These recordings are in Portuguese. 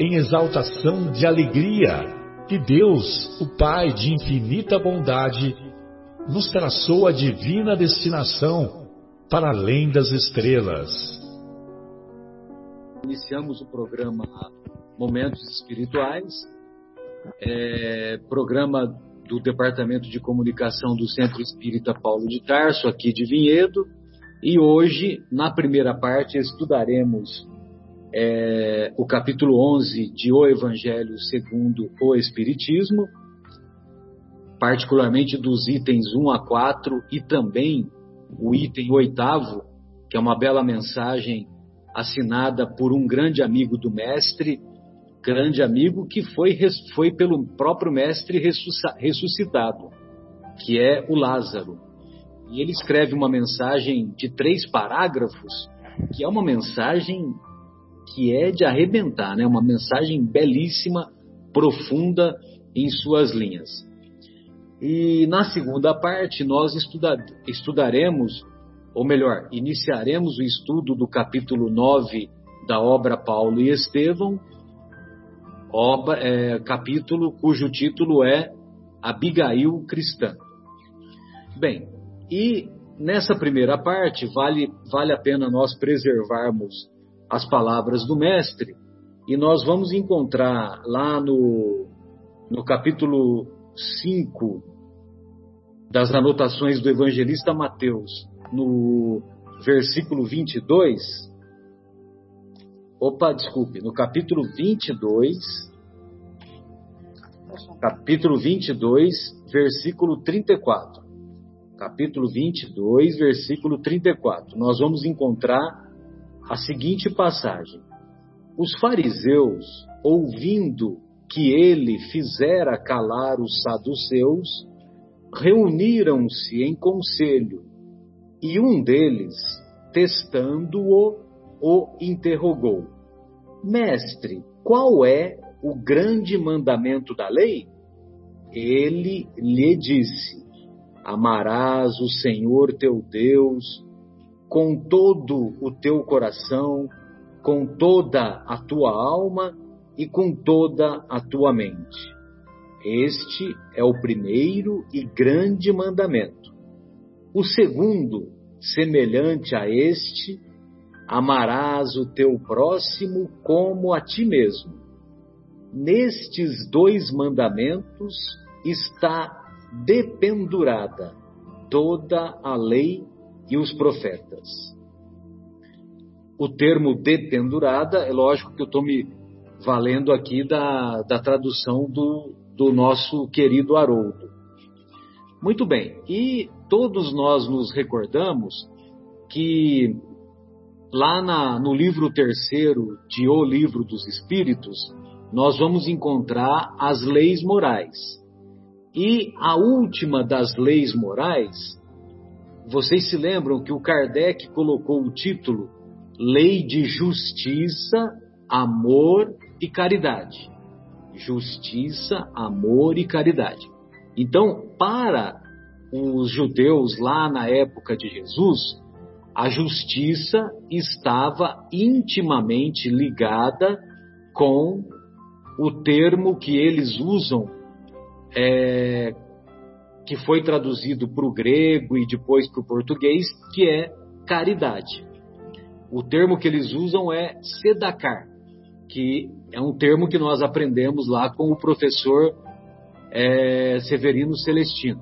em exaltação de alegria que Deus, o Pai de infinita bondade, nos traçou a divina destinação para além das estrelas. Iniciamos o programa Momentos Espirituais, é, programa do Departamento de Comunicação do Centro Espírita Paulo de Tarso, aqui de Vinhedo, e hoje, na primeira parte, estudaremos é, o capítulo 11 de O Evangelho segundo o Espiritismo, particularmente dos itens 1 a 4 e também o item oitavo, que é uma bela mensagem assinada por um grande amigo do mestre, grande amigo que foi, foi pelo próprio mestre ressuscitado, que é o Lázaro. E ele escreve uma mensagem de três parágrafos, que é uma mensagem que é de arrebentar, né? Uma mensagem belíssima, profunda em suas linhas. E na segunda parte nós estuda, estudaremos, ou melhor, iniciaremos o estudo do capítulo 9 da obra Paulo e Estevão, obra, é, capítulo cujo título é Abigail Cristã. Bem, e nessa primeira parte vale, vale a pena nós preservarmos as palavras do Mestre, e nós vamos encontrar lá no, no capítulo 5 das anotações do evangelista Mateus, no versículo 22. Opa, desculpe, no capítulo 22, capítulo 22, versículo 34. Capítulo 22, versículo 34. Nós vamos encontrar a seguinte passagem: Os fariseus, ouvindo que ele fizera calar os saduceus, reuniram-se em conselho, e um deles, testando-o, o interrogou: Mestre, qual é o grande mandamento da lei? Ele lhe disse: Amarás o Senhor teu Deus com todo o teu coração, com toda a tua alma e com toda a tua mente. Este é o primeiro e grande mandamento. O segundo, semelhante a este, amarás o teu próximo como a ti mesmo. Nestes dois mandamentos está dependurada toda a lei e os profetas. O termo dependurada, é lógico que eu estou me valendo aqui da, da tradução do, do nosso querido Haroldo. Muito bem, e todos nós nos recordamos que lá na, no livro terceiro de O Livro dos Espíritos, nós vamos encontrar as leis morais. E a última das leis morais vocês se lembram que o Kardec colocou o título Lei de Justiça, Amor e Caridade. Justiça, amor e caridade. Então, para os judeus lá na época de Jesus, a justiça estava intimamente ligada com o termo que eles usam é, que foi traduzido para o grego e depois para o português, que é caridade. O termo que eles usam é sedacar, que é um termo que nós aprendemos lá com o professor é, Severino Celestino.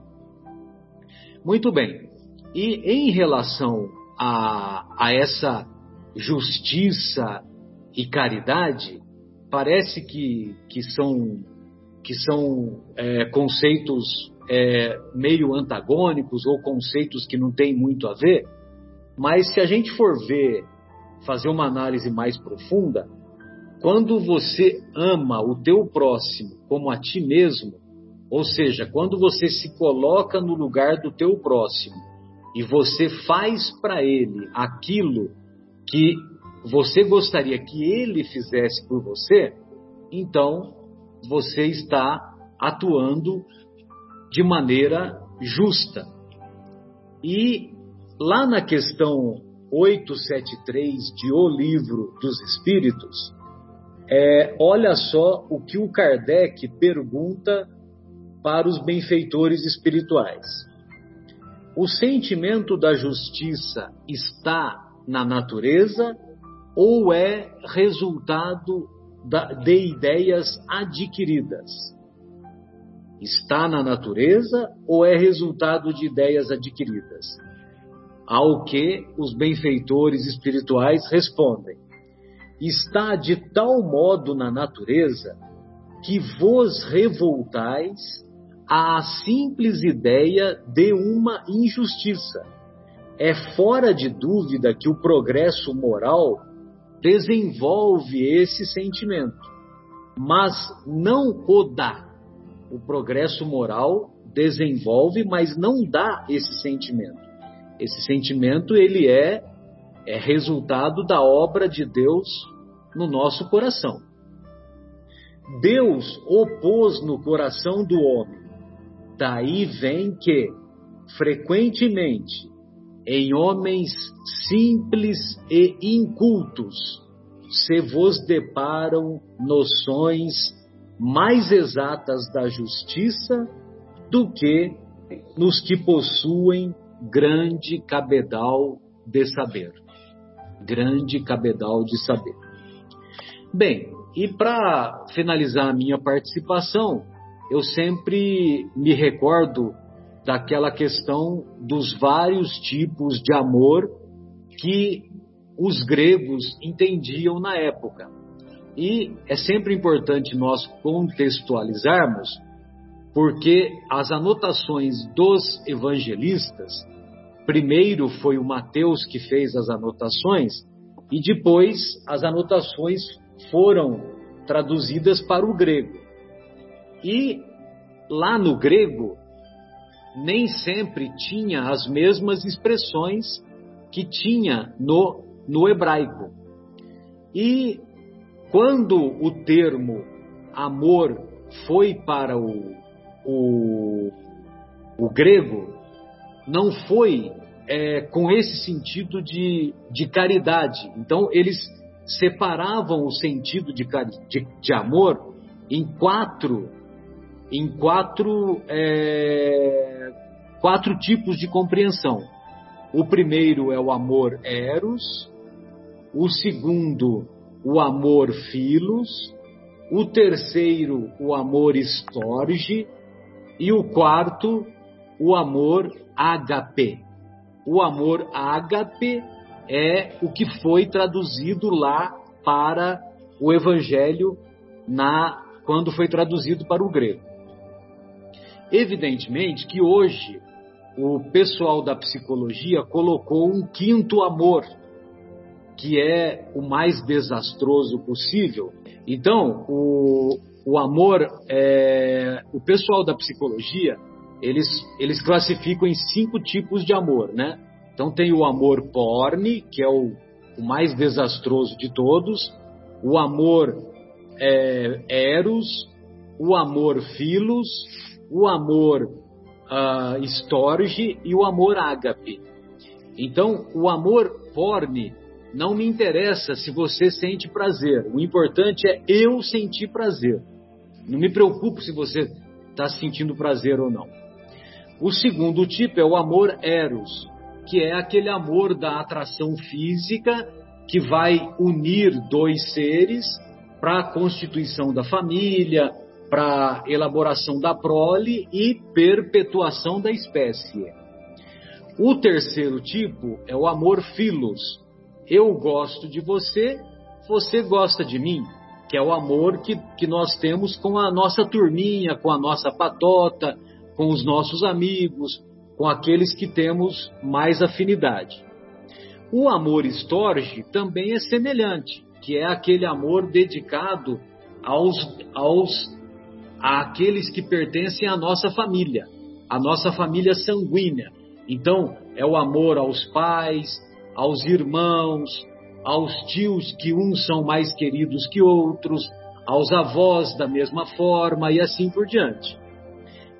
Muito bem. E em relação a, a essa justiça e caridade, parece que, que são, que são é, conceitos é, meio antagônicos ou conceitos que não têm muito a ver, mas se a gente for ver, fazer uma análise mais profunda, quando você ama o teu próximo como a ti mesmo, ou seja, quando você se coloca no lugar do teu próximo e você faz para ele aquilo que você gostaria que ele fizesse por você, então você está atuando de maneira justa. E lá na questão 873 de O Livro dos Espíritos, é, olha só o que o Kardec pergunta para os benfeitores espirituais. O sentimento da justiça está na natureza ou é resultado de ideias adquiridas? Está na natureza ou é resultado de ideias adquiridas? Ao que os benfeitores espirituais respondem: está de tal modo na natureza que vos revoltais à simples ideia de uma injustiça. É fora de dúvida que o progresso moral desenvolve esse sentimento, mas não o dá. O progresso moral desenvolve, mas não dá esse sentimento. Esse sentimento ele é é resultado da obra de Deus no nosso coração. Deus opôs no coração do homem. Daí vem que, frequentemente, em homens simples e incultos, se vos deparam noções mais exatas da justiça do que nos que possuem grande cabedal de saber grande cabedal de saber. Bem, e para finalizar a minha participação, eu sempre me recordo daquela questão dos vários tipos de amor que os gregos entendiam na época. E é sempre importante nós contextualizarmos, porque as anotações dos evangelistas Primeiro foi o Mateus que fez as anotações e depois as anotações foram traduzidas para o grego. E lá no grego nem sempre tinha as mesmas expressões que tinha no, no hebraico. E quando o termo amor foi para o, o, o grego, não foi é, com esse sentido de, de caridade. Então, eles separavam o sentido de, de, de amor em quatro, em quatro, é, quatro tipos de compreensão. O primeiro é o amor eros, o segundo, o amor filos, o terceiro, o amor storge, e o quarto, o amor HP. O amor ágape é o que foi traduzido lá para o evangelho na quando foi traduzido para o grego. Evidentemente que hoje o pessoal da psicologia colocou um quinto amor, que é o mais desastroso possível. Então, o, o amor, é, o pessoal da psicologia eles, eles classificam em cinco tipos de amor, né? Então tem o amor porne, que é o, o mais desastroso de todos, o amor é, eros, o amor filos, o amor uh, storge e o amor ágape. Então, o amor porne não me interessa se você sente prazer. O importante é eu sentir prazer. Não me preocupo se você está sentindo prazer ou não. O segundo tipo é o amor eros, que é aquele amor da atração física que vai unir dois seres para a constituição da família, para elaboração da prole e perpetuação da espécie. O terceiro tipo é o amor filos. Eu gosto de você, você gosta de mim, que é o amor que, que nós temos com a nossa turminha, com a nossa patota, com os nossos amigos, com aqueles que temos mais afinidade. O amor estorge também é semelhante, que é aquele amor dedicado aos, aos àqueles que pertencem à nossa família, à nossa família sanguínea. Então, é o amor aos pais, aos irmãos, aos tios que uns são mais queridos que outros, aos avós da mesma forma e assim por diante.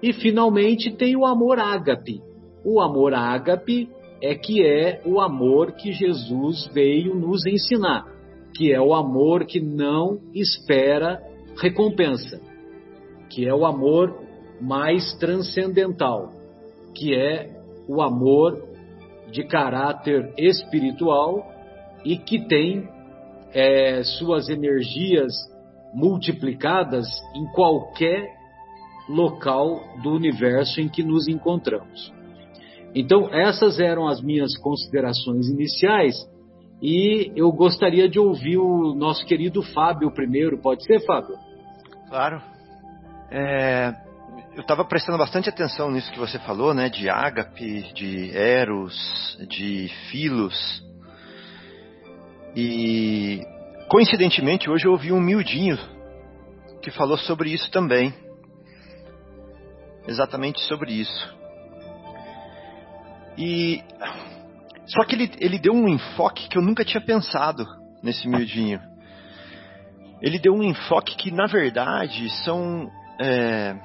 E finalmente tem o amor ágape. O amor ágape é que é o amor que Jesus veio nos ensinar, que é o amor que não espera recompensa, que é o amor mais transcendental, que é o amor de caráter espiritual e que tem é, suas energias multiplicadas em qualquer local do universo em que nos encontramos. Então, essas eram as minhas considerações iniciais e eu gostaria de ouvir o nosso querido Fábio primeiro. Pode ser, Fábio? Claro. É, eu estava prestando bastante atenção nisso que você falou, né? De ágape, de eros, de filos. E coincidentemente hoje eu ouvi um miudinho que falou sobre isso também. Exatamente sobre isso. E só que ele, ele deu um enfoque que eu nunca tinha pensado nesse miudinho. Ele deu um enfoque que na verdade são é,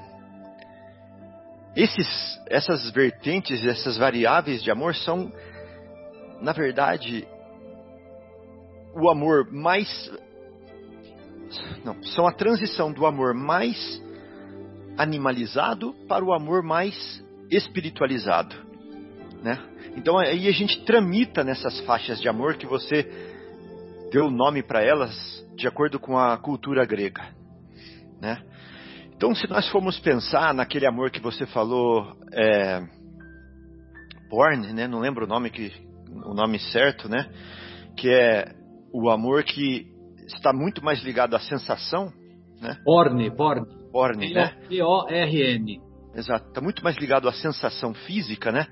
esses, essas vertentes, essas variáveis de amor são, na verdade, o amor mais. Não, são a transição do amor mais animalizado para o amor mais espiritualizado, né? Então aí a gente tramita nessas faixas de amor que você deu nome para elas de acordo com a cultura grega, né? Então, se nós formos pensar naquele amor que você falou, é, Born, né? Não lembro o nome que o nome certo, né? Que é o amor que está muito mais ligado à sensação, né? Born, Born. Born, né? B-O-R-N. Exato, está muito mais ligado à sensação física, né?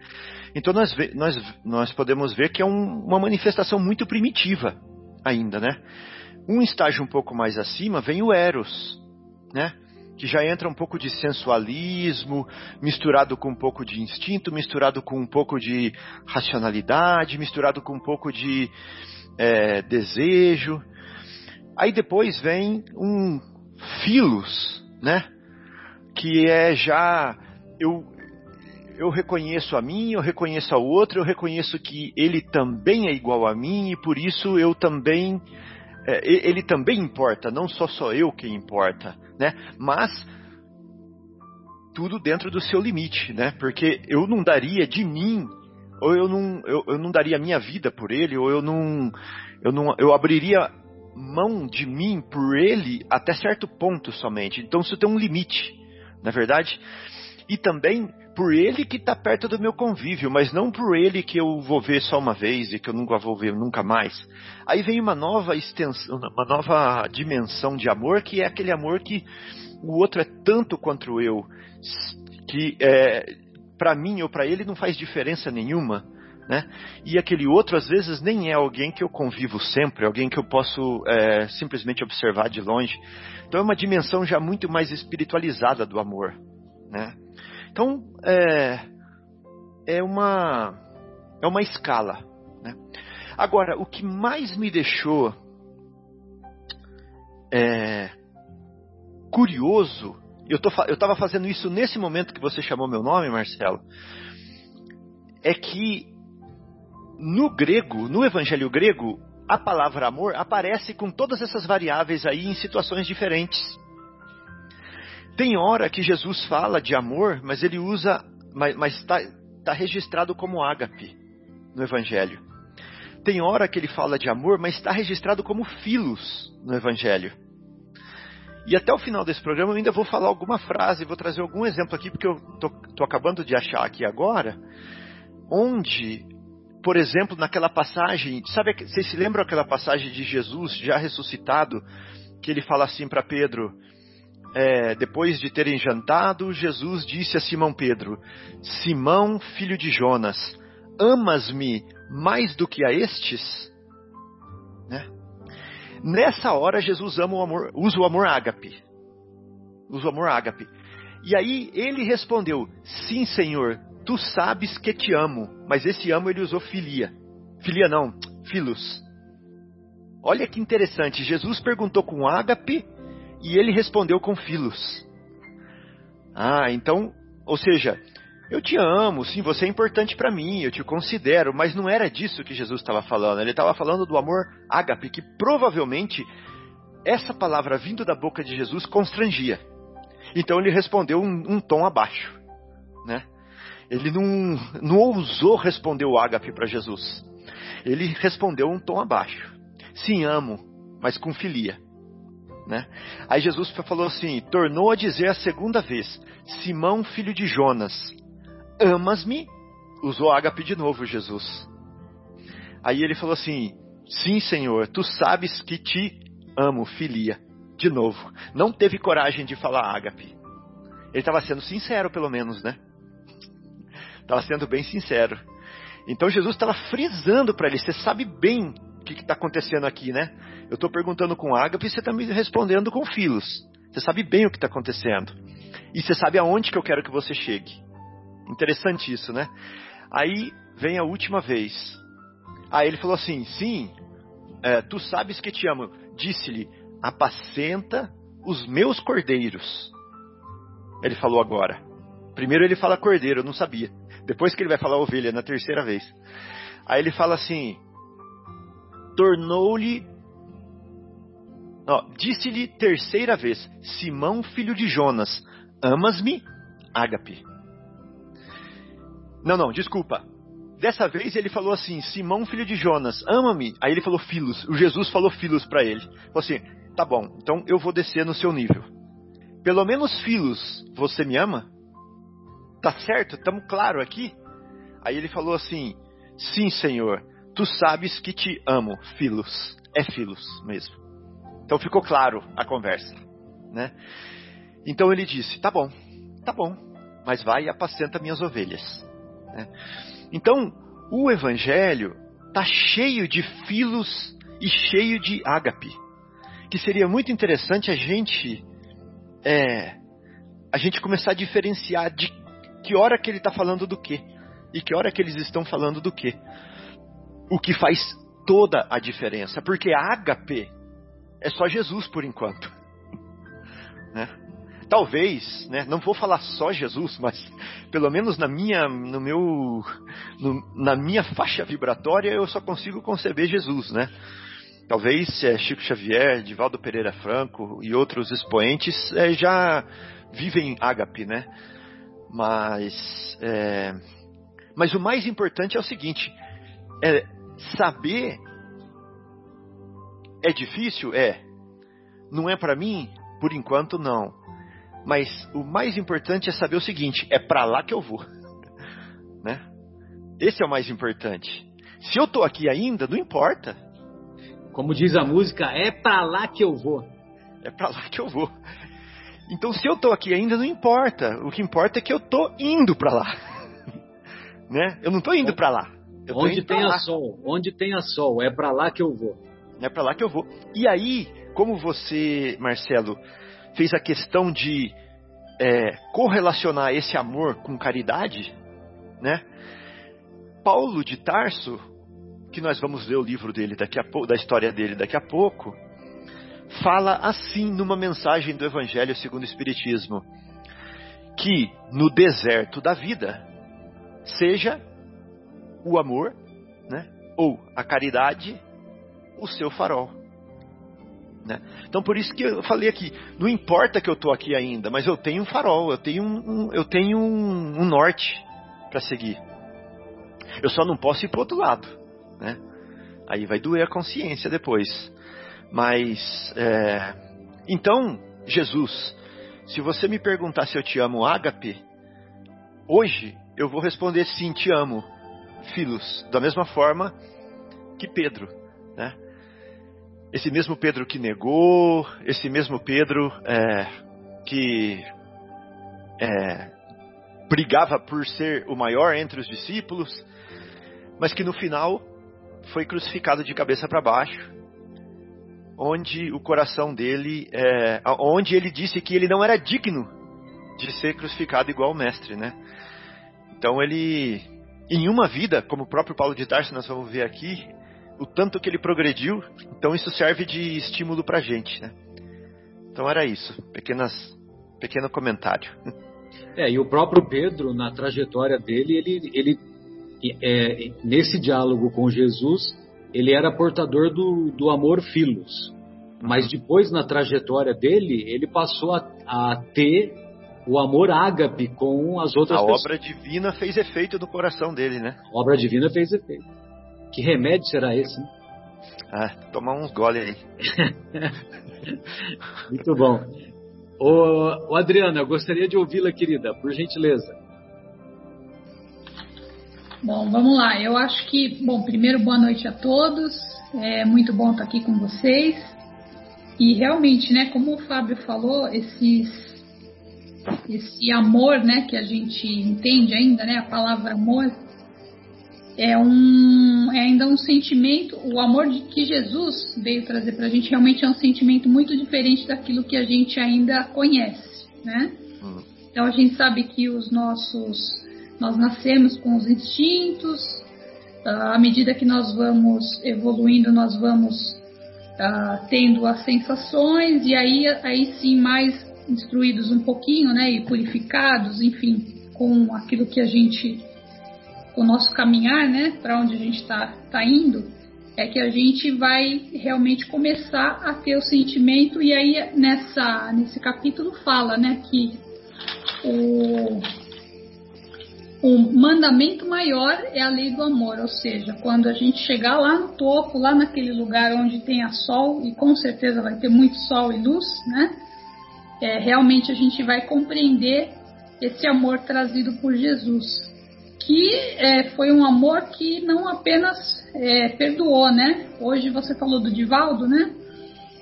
Então nós, nós, nós podemos ver que é um, uma manifestação muito primitiva ainda, né? Um estágio um pouco mais acima vem o Eros, né? Que já entra um pouco de sensualismo, misturado com um pouco de instinto, misturado com um pouco de racionalidade, misturado com um pouco de é, desejo. Aí depois vem um filos, né? Que é já eu eu reconheço a mim, eu reconheço ao outro, eu reconheço que ele também é igual a mim e por isso eu também é, ele também importa, não só sou eu que importa né? Mas tudo dentro do seu limite, né? Porque eu não daria de mim, ou eu não, eu, eu não daria minha vida por ele, ou eu não, eu não, eu abriria mão de mim por ele até certo ponto somente. Então isso tem um limite, na verdade. E também por ele que está perto do meu convívio, mas não por ele que eu vou ver só uma vez e que eu nunca vou ver nunca mais. Aí vem uma nova extensão, uma nova dimensão de amor, que é aquele amor que o outro é tanto quanto eu, que é, para mim ou para ele não faz diferença nenhuma. Né? E aquele outro às vezes nem é alguém que eu convivo sempre, alguém que eu posso é, simplesmente observar de longe. Então é uma dimensão já muito mais espiritualizada do amor, né? Então, é, é, uma, é uma escala. Né? Agora, o que mais me deixou é, curioso, eu estava fazendo isso nesse momento que você chamou meu nome, Marcelo, é que no grego, no evangelho grego, a palavra amor aparece com todas essas variáveis aí em situações diferentes. Tem hora que Jesus fala de amor, mas ele usa, mas está tá registrado como ágape no Evangelho. Tem hora que ele fala de amor, mas está registrado como filos no Evangelho. E até o final desse programa eu ainda vou falar alguma frase, vou trazer algum exemplo aqui, porque eu tô, acabando de achar aqui agora, onde, por exemplo, naquela passagem, sabe, vocês se lembram aquela passagem de Jesus já ressuscitado, que ele fala assim para Pedro, é, depois de terem jantado, Jesus disse a Simão Pedro: Simão, filho de Jonas, amas-me mais do que a estes? Né? Nessa hora, Jesus ama o amor, usa o amor ágape. Usa o amor ágape. E aí ele respondeu: Sim, Senhor, tu sabes que te amo. Mas esse amo ele usou filia. Filia não, filos. Olha que interessante. Jesus perguntou com ágape e ele respondeu com filos. Ah, então, ou seja, eu te amo, sim, você é importante para mim, eu te considero, mas não era disso que Jesus estava falando. Ele estava falando do amor ágape, que provavelmente essa palavra vindo da boca de Jesus constrangia. Então ele respondeu um, um tom abaixo, né? Ele não, não ousou responder o ágape para Jesus. Ele respondeu um tom abaixo. Sim, amo, mas com filia. Né? Aí Jesus falou assim: tornou a dizer a segunda vez: Simão, filho de Jonas, amas-me? Usou ágape de novo, Jesus. Aí ele falou assim: Sim, Senhor, tu sabes que te amo, filia. De novo. Não teve coragem de falar ágape. Ele estava sendo sincero, pelo menos, né? Estava sendo bem sincero. Então Jesus estava frisando para ele: Você sabe bem o que está acontecendo aqui, né? Eu estou perguntando com ágape e você está me respondendo com filos. Você sabe bem o que está acontecendo. E você sabe aonde que eu quero que você chegue. Interessante isso, né? Aí vem a última vez. Aí ele falou assim: Sim, é, tu sabes que te amo. Disse-lhe: Apacenta os meus cordeiros. Ele falou agora. Primeiro ele fala cordeiro, eu não sabia. Depois que ele vai falar ovelha, na terceira vez. Aí ele fala assim: tornou-lhe. Disse-lhe terceira vez: Simão, filho de Jonas, amas-me? Ágape. Não, não, desculpa. Dessa vez ele falou assim: Simão, filho de Jonas, ama-me. Aí ele falou filhos. O Jesus falou filhos para ele. Falou assim: tá bom, então eu vou descer no seu nível. Pelo menos filhos, você me ama? Tá certo? Estamos claro aqui? Aí ele falou assim: Sim, Senhor, tu sabes que te amo, filhos. É filhos mesmo. Então ficou claro a conversa, né? Então ele disse: Tá bom, tá bom, mas vai e apacenta minhas ovelhas. Né? Então o Evangelho tá cheio de filos e cheio de ágape, que seria muito interessante a gente é, a gente começar a diferenciar de que hora que ele está falando do que e que hora que eles estão falando do que o que faz toda a diferença, porque a ágape é só Jesus por enquanto. Né? Talvez, né, não vou falar só Jesus, mas pelo menos na minha, no meu, no, na minha faixa vibratória eu só consigo conceber Jesus, né? Talvez é, Chico Xavier, Divaldo Pereira Franco e outros expoentes é, já vivem ágape, né? Mas, é, mas o mais importante é o seguinte: é, saber é difícil? É. Não é para mim? Por enquanto, não. Mas o mais importante é saber o seguinte: é para lá que eu vou. né? Esse é o mais importante. Se eu tô aqui ainda, não importa. Como diz a música, é para lá que eu vou. É para lá que eu vou. Então, se eu tô aqui ainda, não importa. O que importa é que eu tô indo para lá. né? Eu não tô indo para lá. Onde tenha sol, onde tenha sol, é para lá que eu vou. É para lá que eu vou. E aí, como você, Marcelo, fez a questão de é, correlacionar esse amor com caridade, né? Paulo de Tarso, que nós vamos ver o livro dele daqui a pouco, da história dele daqui a pouco, fala assim numa mensagem do Evangelho segundo o Espiritismo, que no deserto da vida seja o amor, né? ou a caridade, o seu farol. Né? Então por isso que eu falei aqui, não importa que eu estou aqui ainda, mas eu tenho um farol, eu tenho um, um eu tenho um, um norte para seguir. Eu só não posso ir para outro lado, né? Aí vai doer a consciência depois. Mas é, então Jesus, se você me perguntar se eu te amo, ágape, hoje eu vou responder sim, te amo, filhos, da mesma forma que Pedro, né? Esse mesmo Pedro que negou, esse mesmo Pedro é, que é, brigava por ser o maior entre os discípulos, mas que no final foi crucificado de cabeça para baixo, onde o coração dele, é, onde ele disse que ele não era digno de ser crucificado igual o mestre, né? Então ele, em uma vida, como o próprio Paulo de Tarso nós vamos ver aqui, o tanto que ele progrediu, então isso serve de estímulo para a gente, né? Então era isso, pequenas, pequeno comentário. É, e o próprio Pedro, na trajetória dele, ele, ele é, nesse diálogo com Jesus, ele era portador do, do amor filos. Mas depois, na trajetória dele, ele passou a, a ter o amor ágape com as outras a pessoas. A obra divina fez efeito no coração dele, né? A obra divina fez efeito. Que remédio será esse? Né? Ah, tomar uns gole aí. Muito bom. Ô, ô Adriana, eu gostaria de ouvi-la, querida, por gentileza. Bom, vamos lá. Eu acho que, bom, primeiro boa noite a todos. É muito bom estar aqui com vocês. E realmente, né, como o Fábio falou, esses, esse amor, né, que a gente entende ainda, né, a palavra amor, é um é ainda um sentimento, o amor de que Jesus veio trazer para a gente realmente é um sentimento muito diferente daquilo que a gente ainda conhece, né? Uhum. Então a gente sabe que os nossos nós nascemos com os instintos, à medida que nós vamos evoluindo, nós vamos uh, tendo as sensações e aí aí sim mais instruídos um pouquinho, né, e purificados, enfim, com aquilo que a gente o nosso caminhar, né, para onde a gente está tá indo, é que a gente vai realmente começar a ter o sentimento e aí nessa nesse capítulo fala, né, que o o mandamento maior é a lei do amor, ou seja, quando a gente chegar lá no topo, lá naquele lugar onde tem a sol e com certeza vai ter muito sol e luz, né? É, realmente a gente vai compreender esse amor trazido por Jesus que é, foi um amor que não apenas é, perdoou, né? Hoje você falou do Divaldo, né?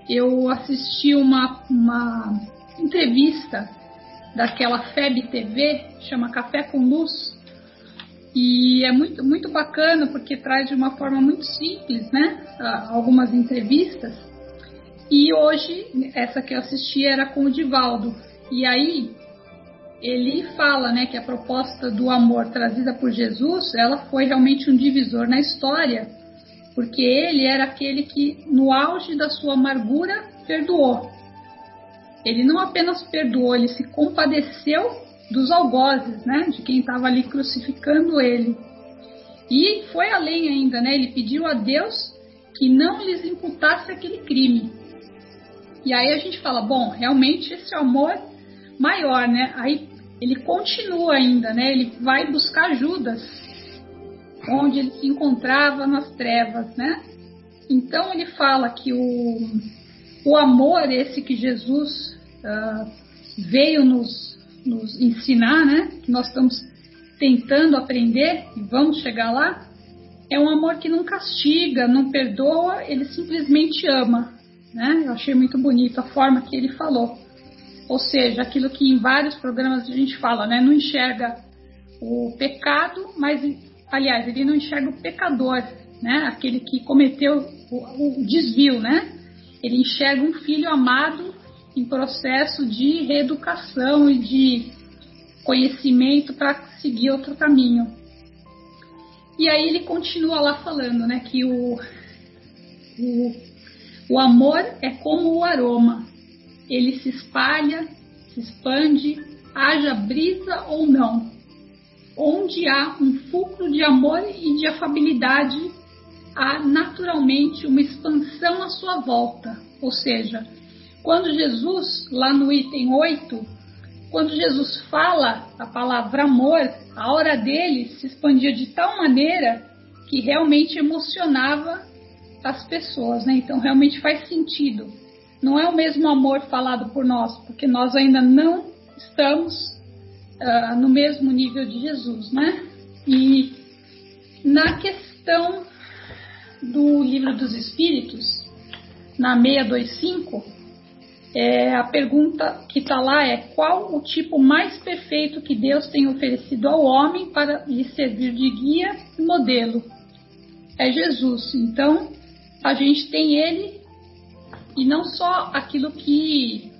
Eu assisti uma, uma entrevista daquela FEB TV, chama Café com Luz, e é muito, muito bacana porque traz de uma forma muito simples, né? Algumas entrevistas. E hoje, essa que eu assisti era com o Divaldo. E aí, ele fala né, que a proposta do amor trazida por Jesus ela foi realmente um divisor na história, porque ele era aquele que, no auge da sua amargura, perdoou. Ele não apenas perdoou, ele se compadeceu dos algozes, né, de quem estava ali crucificando ele. E foi além ainda, né, ele pediu a Deus que não lhes imputasse aquele crime. E aí a gente fala, bom, realmente esse amor maior, né? Aí ele continua ainda, né? Ele vai buscar Judas, onde ele se encontrava nas trevas, né? Então ele fala que o, o amor esse que Jesus uh, veio nos, nos ensinar, né? Que nós estamos tentando aprender e vamos chegar lá, é um amor que não castiga, não perdoa, ele simplesmente ama. Né? Eu achei muito bonito a forma que ele falou. Ou seja, aquilo que em vários programas a gente fala, né? Não enxerga o pecado, mas, aliás, ele não enxerga o pecador, né? Aquele que cometeu o, o desvio, né? Ele enxerga um filho amado em processo de reeducação e de conhecimento para seguir outro caminho. E aí ele continua lá falando, né, que o, o, o amor é como o aroma, ele se espalha, se expande, haja brisa ou não. Onde há um fulcro de amor e de afabilidade, há naturalmente uma expansão à sua volta. Ou seja, quando Jesus, lá no item 8, quando Jesus fala a palavra amor, a hora dele se expandia de tal maneira que realmente emocionava as pessoas, né? Então realmente faz sentido não é o mesmo amor falado por nós, porque nós ainda não estamos uh, no mesmo nível de Jesus, né? E na questão do livro dos Espíritos, na 625, é, a pergunta que está lá é qual o tipo mais perfeito que Deus tem oferecido ao homem para lhe servir de guia e modelo? É Jesus. Então, a gente tem ele e não só aquilo que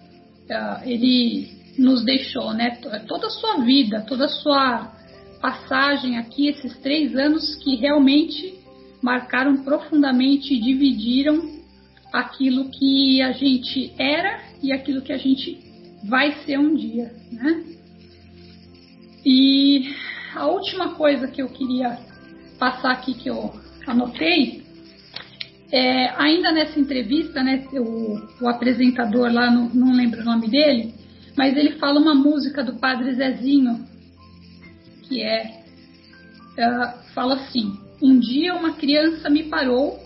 uh, ele nos deixou, né? Toda a sua vida, toda a sua passagem aqui, esses três anos que realmente marcaram profundamente e dividiram aquilo que a gente era e aquilo que a gente vai ser um dia, né? E a última coisa que eu queria passar aqui que eu anotei é, ainda nessa entrevista, né, o, o apresentador lá, não, não, lembro o nome dele, mas ele fala uma música do Padre Zezinho, que é, uh, fala assim, um dia uma criança me parou,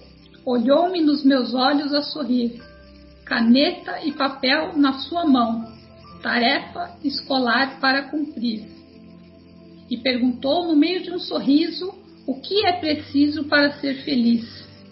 olhou-me nos meus olhos a sorrir, caneta e papel na sua mão, tarefa escolar para cumprir. E perguntou no meio de um sorriso o que é preciso para ser feliz.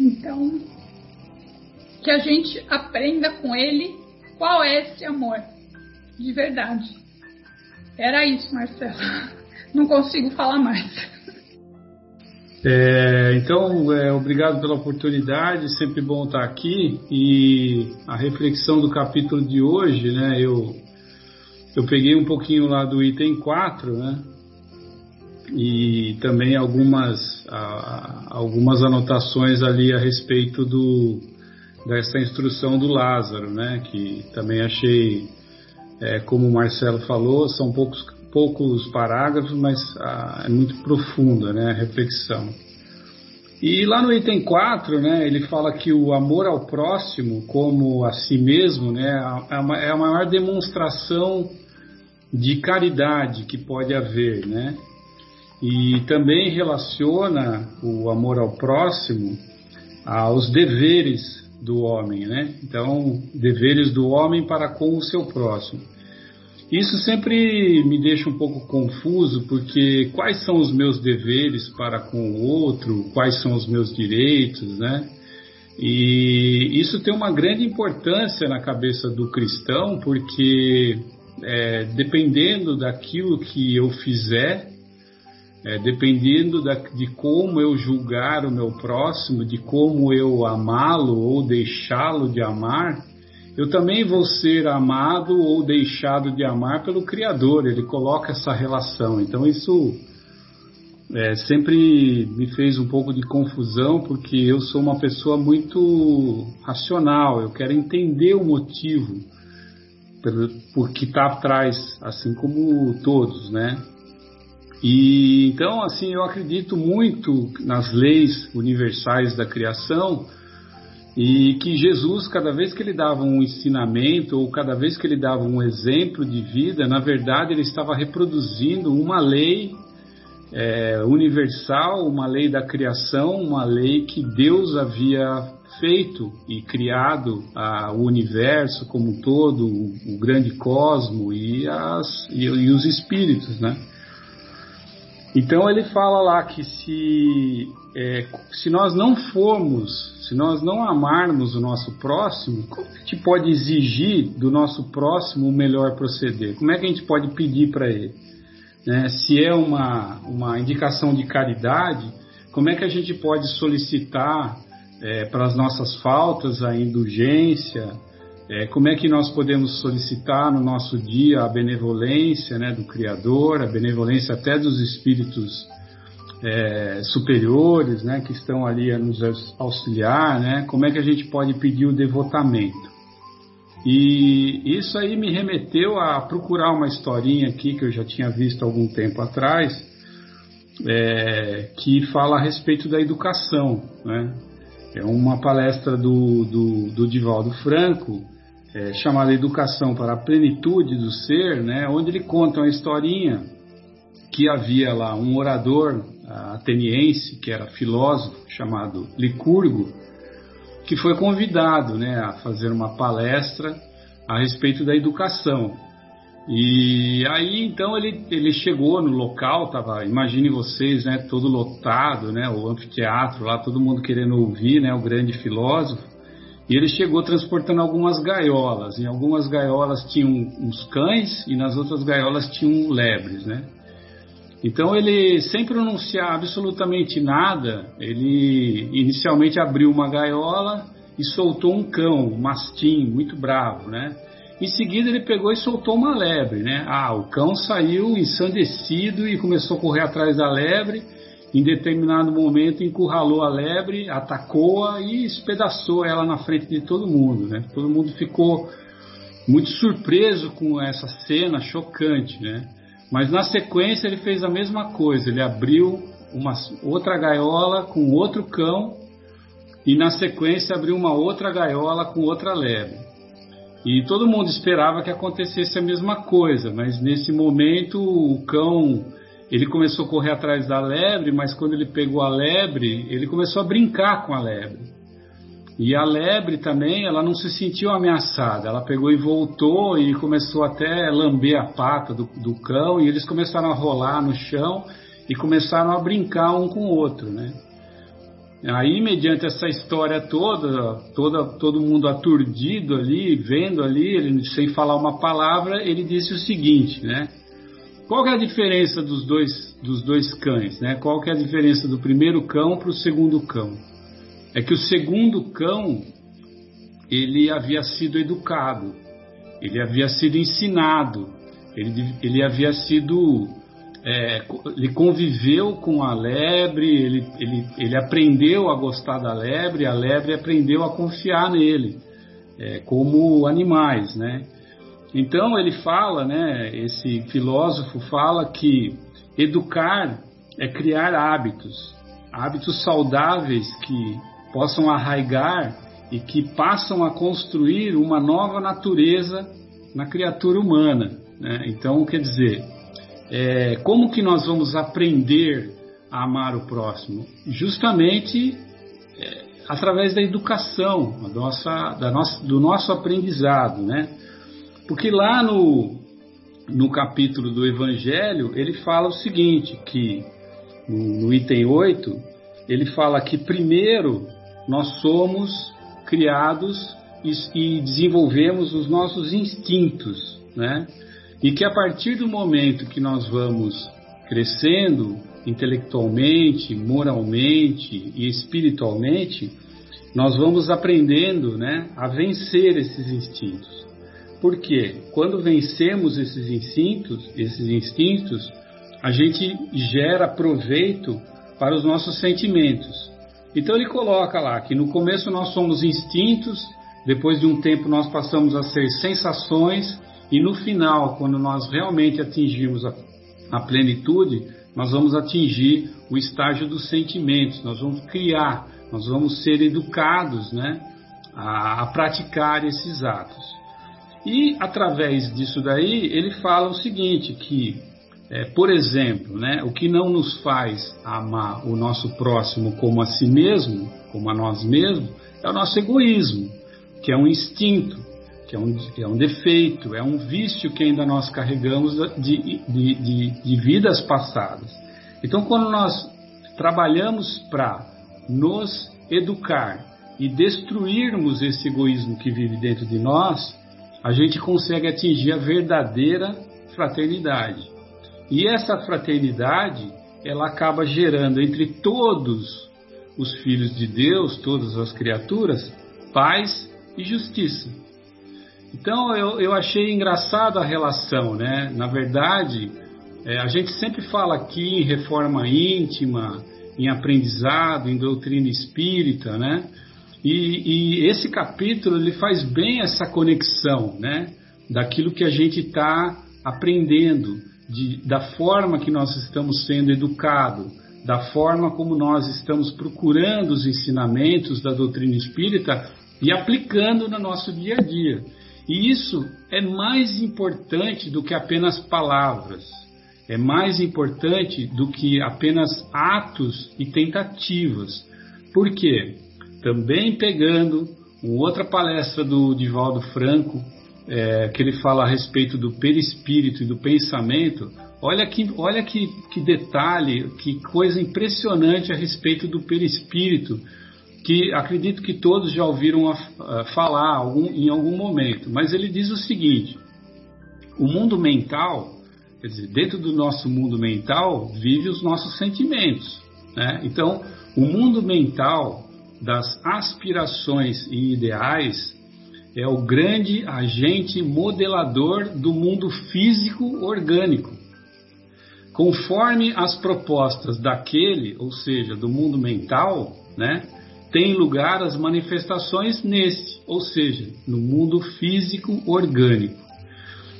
Então, que a gente aprenda com ele qual é esse amor de verdade. Era isso, Marcelo. Não consigo falar mais. É, então, é, obrigado pela oportunidade, sempre bom estar aqui. E a reflexão do capítulo de hoje, né, eu, eu peguei um pouquinho lá do item 4, né, e também algumas, algumas anotações ali a respeito do, dessa instrução do Lázaro, né, que também achei, é, como o Marcelo falou, são poucos poucos parágrafos, mas ah, é muito profunda né, a reflexão. E lá no item 4, né, ele fala que o amor ao próximo, como a si mesmo, né, é, a, é a maior demonstração de caridade que pode haver. Né? E também relaciona o amor ao próximo aos deveres do homem. Né? Então, deveres do homem para com o seu próximo. Isso sempre me deixa um pouco confuso, porque quais são os meus deveres para com o outro, quais são os meus direitos, né? E isso tem uma grande importância na cabeça do cristão, porque é, dependendo daquilo que eu fizer, é, dependendo da, de como eu julgar o meu próximo, de como eu amá-lo ou deixá-lo de amar, eu também vou ser amado ou deixado de amar pelo Criador. Ele coloca essa relação. Então isso é, sempre me fez um pouco de confusão, porque eu sou uma pessoa muito racional. Eu quero entender o motivo por que está atrás, assim como todos, né? E então, assim, eu acredito muito nas leis universais da criação e que Jesus, cada vez que ele dava um ensinamento ou cada vez que ele dava um exemplo de vida, na verdade ele estava reproduzindo uma lei é, universal, uma lei da criação, uma lei que Deus havia feito e criado a, o universo como um todo, o, o grande cosmo e, as, e, e os espíritos, né? Então ele fala lá que se, é, se nós não formos, se nós não amarmos o nosso próximo, como a gente pode exigir do nosso próximo o melhor proceder? Como é que a gente pode pedir para ele? Né? Se é uma, uma indicação de caridade, como é que a gente pode solicitar é, para as nossas faltas a indulgência? É, como é que nós podemos solicitar no nosso dia a benevolência né, do Criador, a benevolência até dos espíritos é, superiores, né, que estão ali a nos auxiliar, né? Como é que a gente pode pedir o devotamento? E isso aí me remeteu a procurar uma historinha aqui que eu já tinha visto algum tempo atrás, é, que fala a respeito da educação. Né? É uma palestra do, do, do Divaldo Franco, é, chamada Educação para a Plenitude do Ser, né? onde ele conta uma historinha que havia lá um orador ateniense, que era filósofo, chamado Licurgo, que foi convidado né, a fazer uma palestra a respeito da educação. E aí então ele, ele chegou no local, tava, imagine vocês, né, todo lotado, né, o anfiteatro lá, todo mundo querendo ouvir, né, o grande filósofo. E ele chegou transportando algumas gaiolas. Em algumas gaiolas tinham uns cães e nas outras gaiolas tinham lebres, né? Então ele, sem pronunciar absolutamente nada, ele inicialmente abriu uma gaiola e soltou um cão, um mastim, muito bravo, né? Em seguida ele pegou e soltou uma lebre, né? Ah, o cão saiu ensandecido e começou a correr atrás da lebre. Em determinado momento encurralou a lebre, atacou-a e espedaçou ela na frente de todo mundo, né? Todo mundo ficou muito surpreso com essa cena chocante, né? Mas na sequência ele fez a mesma coisa, ele abriu uma outra gaiola com outro cão e na sequência abriu uma outra gaiola com outra lebre. E todo mundo esperava que acontecesse a mesma coisa, mas nesse momento o cão ele começou a correr atrás da lebre, mas quando ele pegou a lebre, ele começou a brincar com a lebre. E a lebre também, ela não se sentiu ameaçada. Ela pegou e voltou e começou até a lamber a pata do, do cão e eles começaram a rolar no chão e começaram a brincar um com o outro, né? Aí, mediante essa história toda, toda, todo mundo aturdido ali, vendo ali, ele sem falar uma palavra, ele disse o seguinte, né? Qual é a diferença dos dois, dos dois cães, né? Qual é a diferença do primeiro cão para o segundo cão? é que o segundo cão ele havia sido educado, ele havia sido ensinado, ele, ele havia sido é, ele conviveu com a lebre, ele, ele, ele aprendeu a gostar da lebre, a lebre aprendeu a confiar nele, é, como animais, né? Então ele fala, né? Esse filósofo fala que educar é criar hábitos, hábitos saudáveis que possam arraigar e que passam a construir uma nova natureza na criatura humana. Né? Então, quer dizer, é, como que nós vamos aprender a amar o próximo? Justamente é, através da educação, nossa, da nossa, do nosso aprendizado, né? Porque lá no, no capítulo do Evangelho, ele fala o seguinte, que no, no item 8, ele fala que primeiro nós somos criados e, e desenvolvemos os nossos instintos, né? E que a partir do momento que nós vamos crescendo intelectualmente, moralmente e espiritualmente, nós vamos aprendendo né, a vencer esses instintos. Porque quando vencemos esses instintos, esses instintos, a gente gera proveito para os nossos sentimentos. Então ele coloca lá que no começo nós somos instintos, depois de um tempo nós passamos a ser sensações e no final, quando nós realmente atingimos a, a plenitude, nós vamos atingir o estágio dos sentimentos, nós vamos criar, nós vamos ser educados né, a, a praticar esses atos. E através disso daí, ele fala o seguinte, que é, por exemplo, né, o que não nos faz amar o nosso próximo como a si mesmo, como a nós mesmos, é o nosso egoísmo, que é um instinto, que é um, é um defeito, é um vício que ainda nós carregamos de, de, de, de vidas passadas. Então, quando nós trabalhamos para nos educar e destruirmos esse egoísmo que vive dentro de nós, a gente consegue atingir a verdadeira fraternidade. E essa fraternidade, ela acaba gerando entre todos os filhos de Deus, todas as criaturas, paz e justiça. Então eu, eu achei engraçada a relação, né? Na verdade, é, a gente sempre fala aqui em reforma íntima, em aprendizado, em doutrina espírita, né? E, e esse capítulo ele faz bem essa conexão, né? Daquilo que a gente está aprendendo, de, da forma que nós estamos sendo educados, da forma como nós estamos procurando os ensinamentos da doutrina espírita e aplicando no nosso dia a dia. E isso é mais importante do que apenas palavras, é mais importante do que apenas atos e tentativas. Por quê? Também pegando uma outra palestra do Divaldo Franco, é, que ele fala a respeito do perispírito e do pensamento, olha que, olha que, que detalhe, que coisa impressionante a respeito do perispírito, que acredito que todos já ouviram a, a falar algum, em algum momento, mas ele diz o seguinte: o mundo mental, quer dizer, dentro do nosso mundo mental, vive os nossos sentimentos. Né? Então, o mundo mental das aspirações e ideais é o grande agente modelador do mundo físico orgânico. Conforme as propostas daquele, ou seja, do mundo mental, né, tem lugar as manifestações neste, ou seja, no mundo físico orgânico.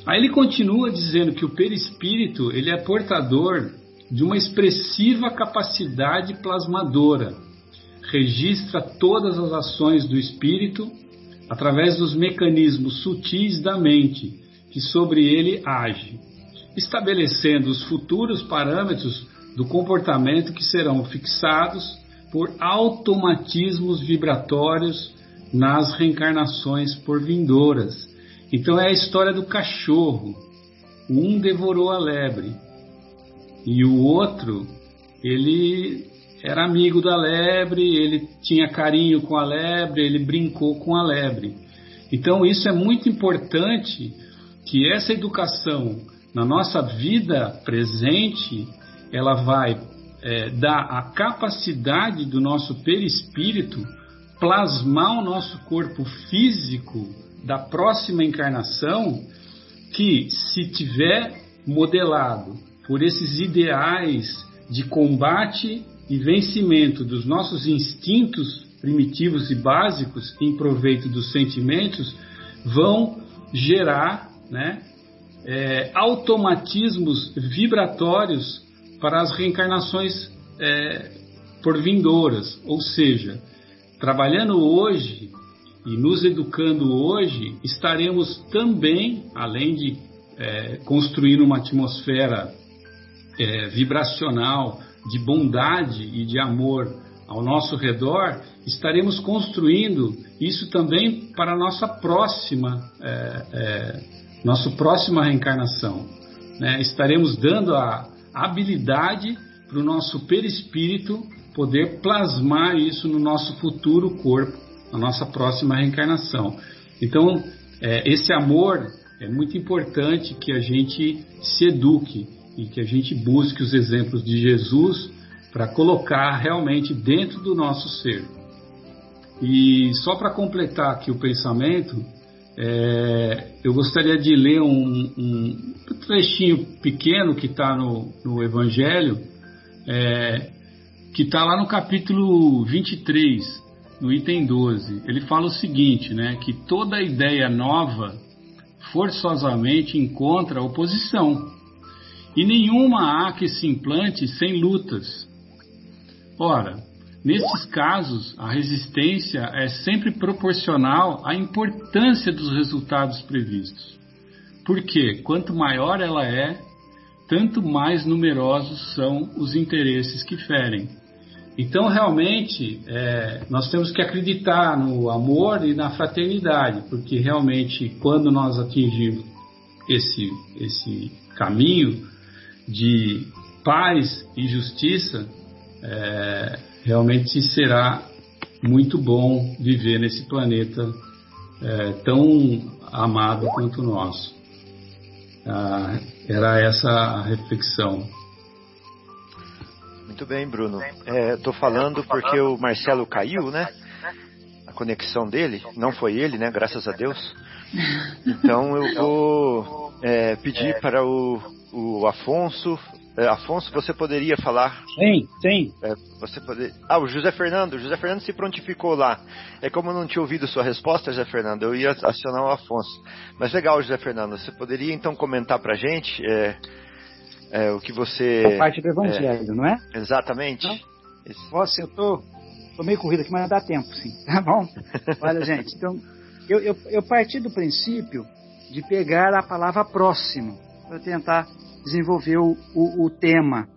Aí ele continua dizendo que o perispírito ele é portador de uma expressiva capacidade plasmadora, registra todas as ações do espírito através dos mecanismos sutis da mente que sobre ele age, estabelecendo os futuros parâmetros do comportamento que serão fixados por automatismos vibratórios nas reencarnações por vindouras. Então é a história do cachorro. Um devorou a lebre e o outro ele era amigo da lebre, ele tinha carinho com a lebre, ele brincou com a lebre. Então isso é muito importante que essa educação na nossa vida presente ela vai é, dar a capacidade do nosso perispírito plasmar o nosso corpo físico da próxima encarnação que se tiver modelado por esses ideais de combate e vencimento dos nossos instintos primitivos e básicos em proveito dos sentimentos vão gerar né, é, automatismos vibratórios para as reencarnações é, por vindouras, ou seja, trabalhando hoje e nos educando hoje, estaremos também, além de é, construir uma atmosfera é, vibracional de bondade e de amor ao nosso redor, estaremos construindo isso também para a nossa próxima, é, é, nossa próxima reencarnação. Né? Estaremos dando a habilidade para o nosso perispírito poder plasmar isso no nosso futuro corpo, na nossa próxima reencarnação. Então, é, esse amor é muito importante que a gente se eduque e que a gente busque os exemplos de Jesus para colocar realmente dentro do nosso ser. E só para completar aqui o pensamento, é, eu gostaria de ler um, um trechinho pequeno que está no, no, Evangelho, é, que está lá no capítulo 23, no item 12. Ele fala o seguinte, né, que toda ideia nova forçosamente encontra oposição e nenhuma há que se implante sem lutas. Ora, nesses casos, a resistência é sempre proporcional à importância dos resultados previstos. Porque quanto maior ela é, tanto mais numerosos são os interesses que ferem. Então, realmente, é, nós temos que acreditar no amor e na fraternidade, porque realmente, quando nós atingirmos esse, esse caminho, de paz e justiça, é, realmente será muito bom viver nesse planeta é, tão amado quanto o nosso. Ah, era essa a reflexão. Muito bem, Bruno. Estou é, falando porque o Marcelo caiu, né? A conexão dele, não foi ele, né? Graças a Deus. Então eu vou é, pedir para o o Afonso É, Afonso, você poderia falar? Sim, sim. É, você poder... Ah, o José Fernando. O José Fernando se prontificou lá. É como eu não tinha ouvido sua resposta, José Fernando, eu ia acionar o Afonso. Mas legal, José Fernando. Você poderia então comentar pra gente é, é, o que você. A parte do Evangelho, não é? Exatamente. Não? Nossa, eu tô, tô meio corrido aqui, mas dá tempo, sim. Tá bom? Olha, gente, então, eu, eu, eu parti do princípio de pegar a palavra próximo para tentar desenvolver o, o, o, tema,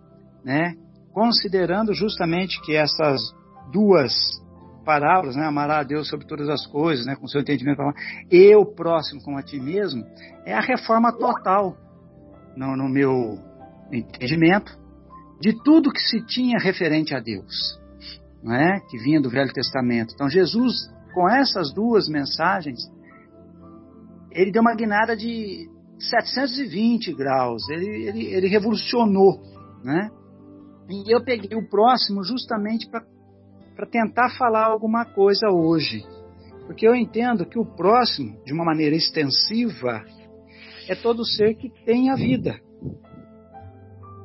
né? Considerando justamente que essas duas parábolas, né? A Deus sobre todas as coisas, né? Com seu entendimento, e o próximo como a ti mesmo, é a reforma total no, no meu entendimento de tudo que se tinha referente a Deus, não é? Que vinha do Velho Testamento. Então Jesus, com essas duas mensagens, ele deu uma guinada de 720 graus, ele, ele, ele revolucionou, né? E eu peguei o próximo justamente para tentar falar alguma coisa hoje. Porque eu entendo que o próximo, de uma maneira extensiva, é todo ser que tem a vida.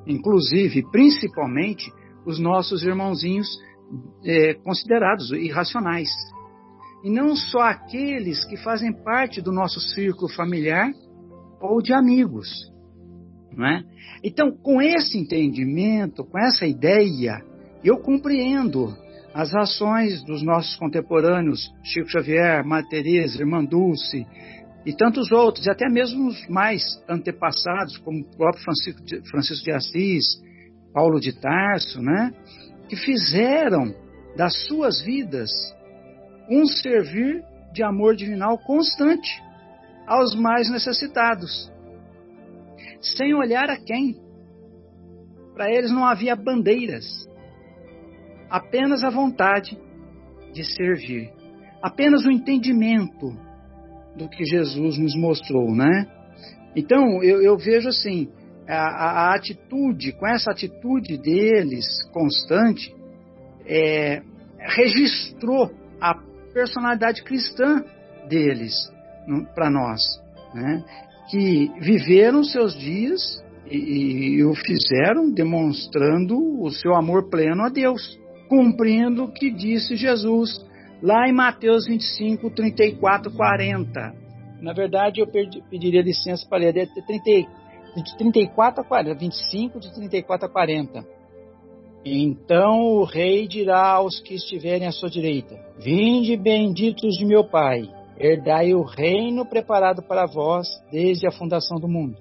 Inclusive, principalmente, os nossos irmãozinhos é, considerados irracionais. E não só aqueles que fazem parte do nosso círculo familiar ou de amigos. Não é? Então, com esse entendimento, com essa ideia, eu compreendo as ações dos nossos contemporâneos, Chico Xavier, Madre Teresa, Irmã Dulce e tantos outros, e até mesmo os mais antepassados, como o próprio Francisco de, Francisco de Assis, Paulo de Tarso, né? que fizeram das suas vidas um servir de amor divinal constante aos mais necessitados, sem olhar a quem. Para eles não havia bandeiras, apenas a vontade de servir, apenas o entendimento do que Jesus nos mostrou, né? Então eu, eu vejo assim a, a, a, atitude, com essa atitude deles constante, é, registrou a personalidade cristã deles para nós, né? que viveram seus dias e, e o fizeram demonstrando o seu amor pleno a Deus, cumprindo o que disse Jesus lá em Mateus 25, 34, 40. Na verdade, eu pediria licença para ler 30, de 34 a 40, 25 de 34 a 40. Então o rei dirá aos que estiverem à sua direita: Vinde benditos de meu Pai, herdai o reino preparado para vós desde a fundação do mundo.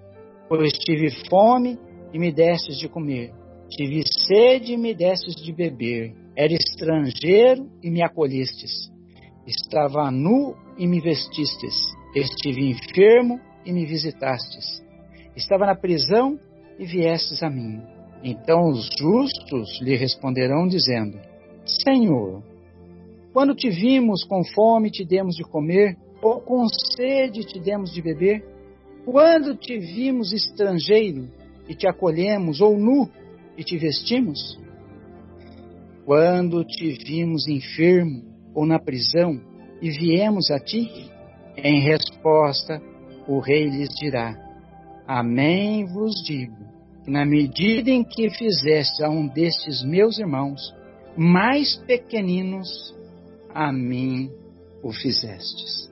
Pois tive fome e me destes de comer, tive sede e me destes de beber, era estrangeiro e me acolhestes, estava nu e me vestistes, estive enfermo e me visitastes, estava na prisão e viestes a mim. Então os justos lhe responderão, dizendo: Senhor, quando te vimos com fome, te demos de comer, ou com sede, te demos de beber? Quando te vimos estrangeiro e te acolhemos, ou nu e te vestimos? Quando te vimos enfermo ou na prisão e viemos a ti? Em resposta, o rei lhes dirá: Amém vos digo, na medida em que fizeste a um destes meus irmãos, mais pequeninos, a mim o fizestes.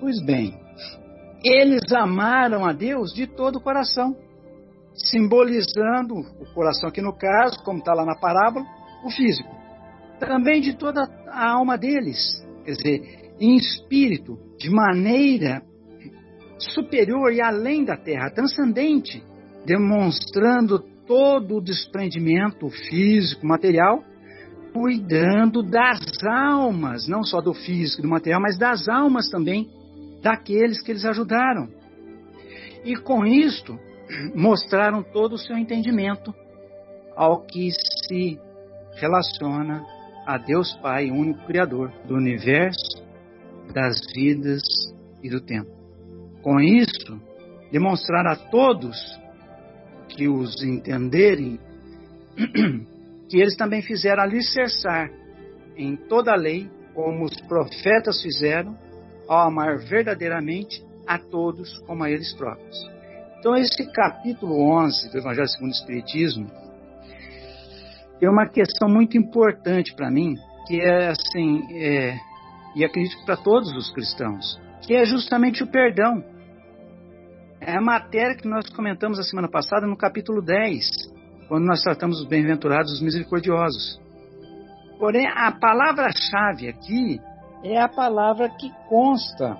Pois bem, eles amaram a Deus de todo o coração, simbolizando o coração aqui no caso, como está lá na parábola, o físico. Também de toda a alma deles, quer dizer, em espírito, de maneira superior e além da terra, transcendente, demonstrando todo o desprendimento físico, material, cuidando das almas, não só do físico, do material, mas das almas também daqueles que eles ajudaram. E com isto, mostraram todo o seu entendimento ao que se relaciona a Deus Pai, único Criador do universo, das vidas e do tempo. Com isso, demonstrar a todos que os entenderem que eles também fizeram alicerçar em toda a lei, como os profetas fizeram, ao amar verdadeiramente a todos como a eles próprios. Então, esse capítulo 11 do Evangelho segundo o Espiritismo tem uma questão muito importante para mim, que é assim, é, e acredito para todos os cristãos, que é justamente o perdão. É a matéria que nós comentamos a semana passada no capítulo 10, quando nós tratamos os bem-aventurados, os misericordiosos. Porém, a palavra-chave aqui é a palavra que consta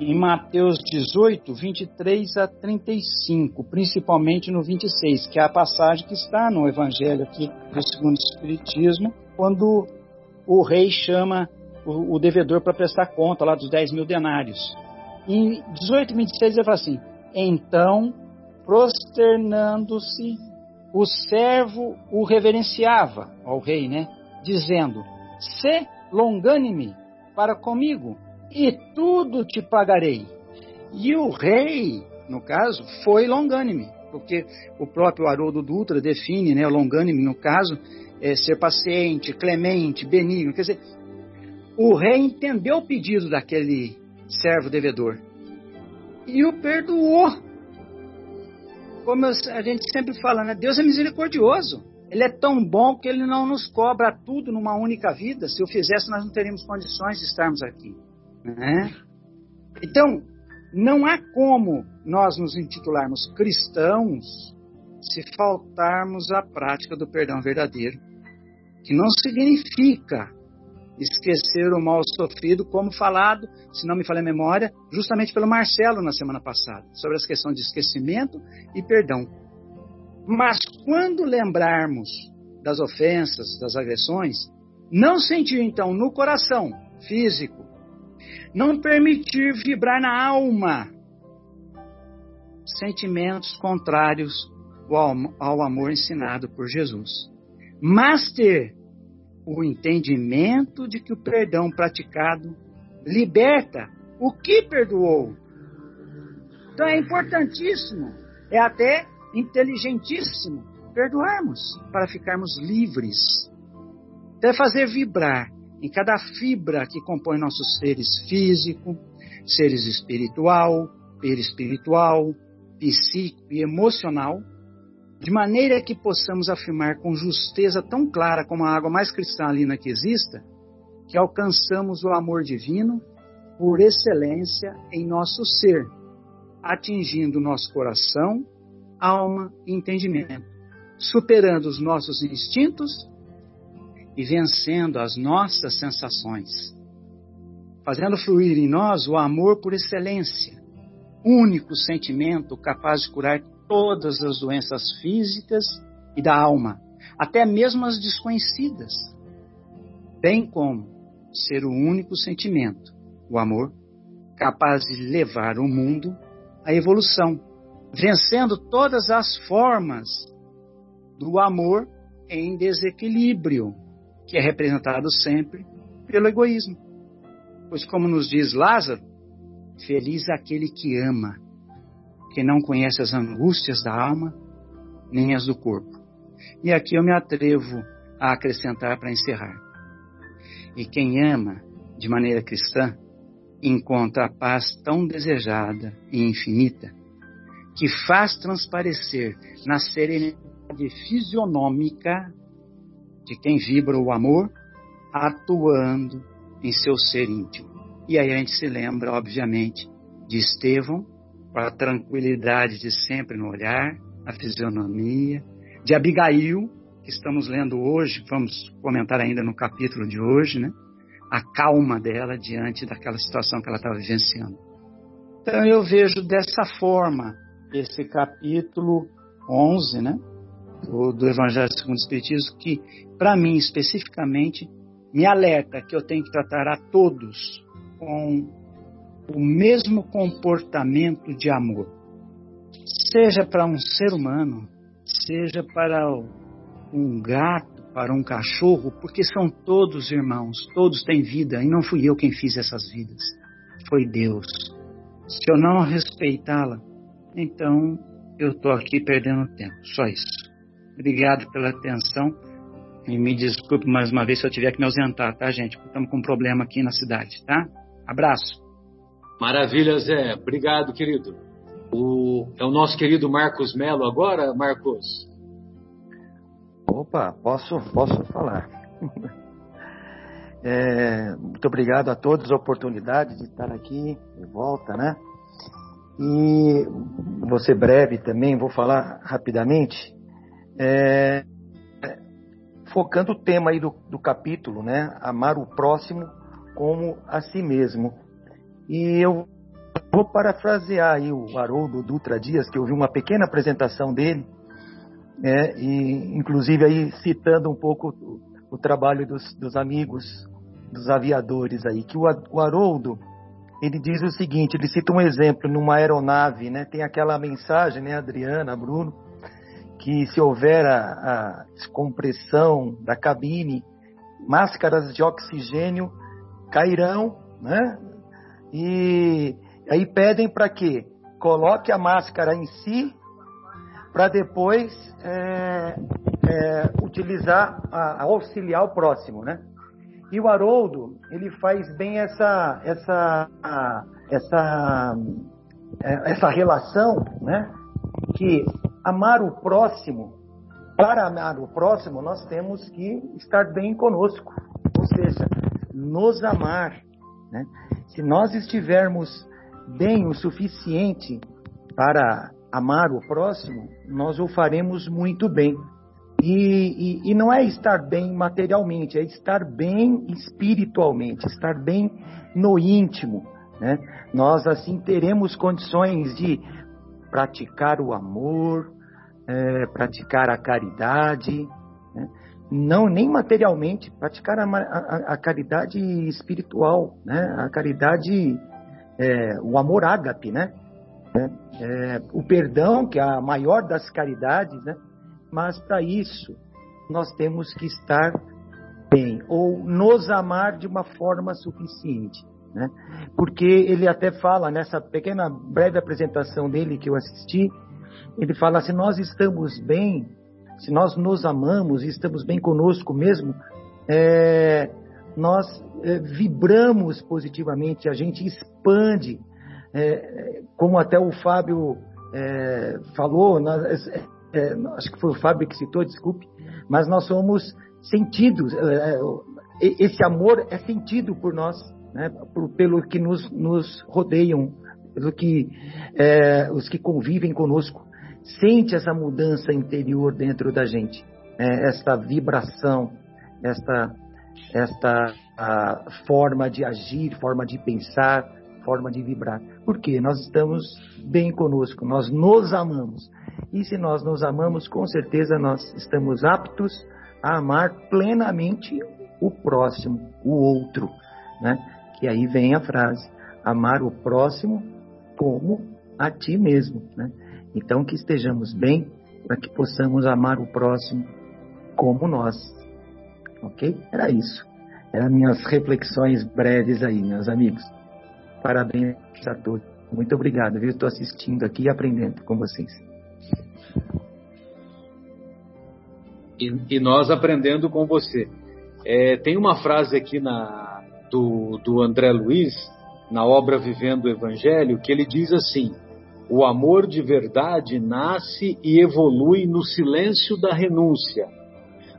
em Mateus 18, 23 a 35, principalmente no 26, que é a passagem que está no Evangelho aqui do segundo Espiritismo, quando o rei chama o, o devedor para prestar conta lá dos 10 mil denários. Em 18 e 26 ele fala assim: Então, prosternando-se, o servo o reverenciava ao rei, né? Dizendo: Se longânime para comigo, e tudo te pagarei. E o rei, no caso, foi longânime, porque o próprio Haroldo Dutra define, né, longânime, no caso, é ser paciente, clemente, benigno. Quer dizer, o rei entendeu o pedido daquele servo devedor e o perdoou. Como a gente sempre fala, né? Deus é misericordioso. Ele é tão bom que ele não nos cobra tudo numa única vida. Se o fizesse, nós não teríamos condições de estarmos aqui. Né? Então, não há como nós nos intitularmos cristãos se faltarmos a prática do perdão verdadeiro, que não significa esquecer o mal sofrido, como falado, se não me falha a memória, justamente pelo Marcelo na semana passada, sobre as questões de esquecimento e perdão. Mas quando lembrarmos das ofensas, das agressões, não sentir então no coração físico não permitir vibrar na alma sentimentos contrários ao amor ensinado por Jesus, mas ter o entendimento de que o perdão praticado liberta o que perdoou. Então é importantíssimo, é até inteligentíssimo perdoarmos para ficarmos livres. Até fazer vibrar em cada fibra que compõe nossos seres físico, seres espiritual, perispiritual, psíquico e emocional, de maneira que possamos afirmar com justeza tão clara como a água mais cristalina que exista, que alcançamos o amor divino por excelência em nosso ser, atingindo nosso coração, alma e entendimento, superando os nossos instintos e vencendo as nossas sensações, fazendo fluir em nós o amor por excelência, único sentimento capaz de curar todas as doenças físicas e da alma, até mesmo as desconhecidas, bem como ser o único sentimento, o amor, capaz de levar o mundo à evolução, vencendo todas as formas do amor em desequilíbrio que é representado sempre pelo egoísmo. Pois, como nos diz Lázaro, feliz aquele que ama, que não conhece as angústias da alma nem as do corpo. E aqui eu me atrevo a acrescentar para encerrar. E quem ama de maneira cristã encontra a paz tão desejada e infinita que faz transparecer na serenidade fisionômica de quem vibra o amor atuando em seu ser íntimo. E aí a gente se lembra, obviamente, de Estevão, com a tranquilidade de sempre no olhar, a fisionomia, de Abigail, que estamos lendo hoje, vamos comentar ainda no capítulo de hoje, né? A calma dela diante daquela situação que ela estava vivenciando. Então eu vejo dessa forma esse capítulo 11, né? do, do Evangelho segundo o Espiritismo, que, para mim especificamente, me alerta que eu tenho que tratar a todos com o mesmo comportamento de amor. Seja para um ser humano, seja para um gato, para um cachorro, porque são todos irmãos, todos têm vida e não fui eu quem fiz essas vidas, foi Deus. Se eu não respeitá-la, então eu estou aqui perdendo tempo, só isso. Obrigado pela atenção. E me desculpe mais uma vez se eu tiver que me ausentar, tá, gente? Estamos com um problema aqui na cidade, tá? Abraço. Maravilha, Zé. Obrigado, querido. O, é o nosso querido Marcos Melo agora, Marcos? Opa, posso, posso falar. É, muito obrigado a todos a oportunidade de estar aqui de volta, né? E vou ser breve também, vou falar rapidamente, é, focando o tema aí do, do capítulo, né? Amar o próximo como a si mesmo. E eu vou parafrasear aí o Haroldo Dutra Dias, que eu vi uma pequena apresentação dele, né? e inclusive aí citando um pouco o, o trabalho dos, dos, amigos, dos aviadores aí, que o, o Haroldo, ele diz o seguinte, ele cita um exemplo numa aeronave, né? Tem aquela mensagem, né, Adriana, Bruno, que se houver a, a descompressão da cabine, máscaras de oxigênio cairão, né? E aí pedem para que coloque a máscara em si, para depois é, é, utilizar a, a auxiliar o próximo, né? E o Haroldo, ele faz bem essa, essa, essa, é, essa relação, né? Que amar o próximo, para amar o próximo, nós temos que estar bem conosco. Ou seja, nos amar. Né? Se nós estivermos bem o suficiente para amar o próximo, nós o faremos muito bem. E, e, e, não é estar bem materialmente, é estar bem espiritualmente, estar bem no íntimo. Né? Nós assim teremos condições de praticar o amor, é, praticar a caridade, né? Não nem materialmente, praticar a, a, a caridade espiritual, né? A caridade, é, o amor ágape, né? É, é, o perdão, que é a maior das caridades, né? Mas para isso nós temos que estar bem ou nos amar de uma forma suficiente, né? Porque ele até fala nessa pequena breve apresentação dele que eu assisti, ele fala se nós estamos bem se nós nos amamos e estamos bem conosco mesmo, é, nós é, vibramos positivamente, a gente expande, é, como até o Fábio é, falou, nós, é, é, acho que foi o Fábio que citou, desculpe, mas nós somos sentidos, esse amor é sentido por nós, né, por, pelo que nos, nos rodeiam, pelo que os que convivem conosco sente essa mudança interior dentro da gente, é, esta vibração, esta, esta forma de agir, forma de pensar, forma de vibrar. Porque nós estamos bem conosco, nós nos amamos. E se nós nos amamos, com certeza nós estamos aptos a amar plenamente o próximo, o outro, né? Que aí vem a frase: amar o próximo como a ti mesmo, né? Então, que estejamos bem para que possamos amar o próximo como nós. Ok? Era isso. Eram minhas reflexões breves aí, meus amigos. Parabéns a todos. Muito obrigado, viu? Estou assistindo aqui e aprendendo com vocês. E, e nós aprendendo com você. É, tem uma frase aqui na, do, do André Luiz, na obra Vivendo o Evangelho, que ele diz assim: o amor de verdade nasce e evolui no silêncio da renúncia,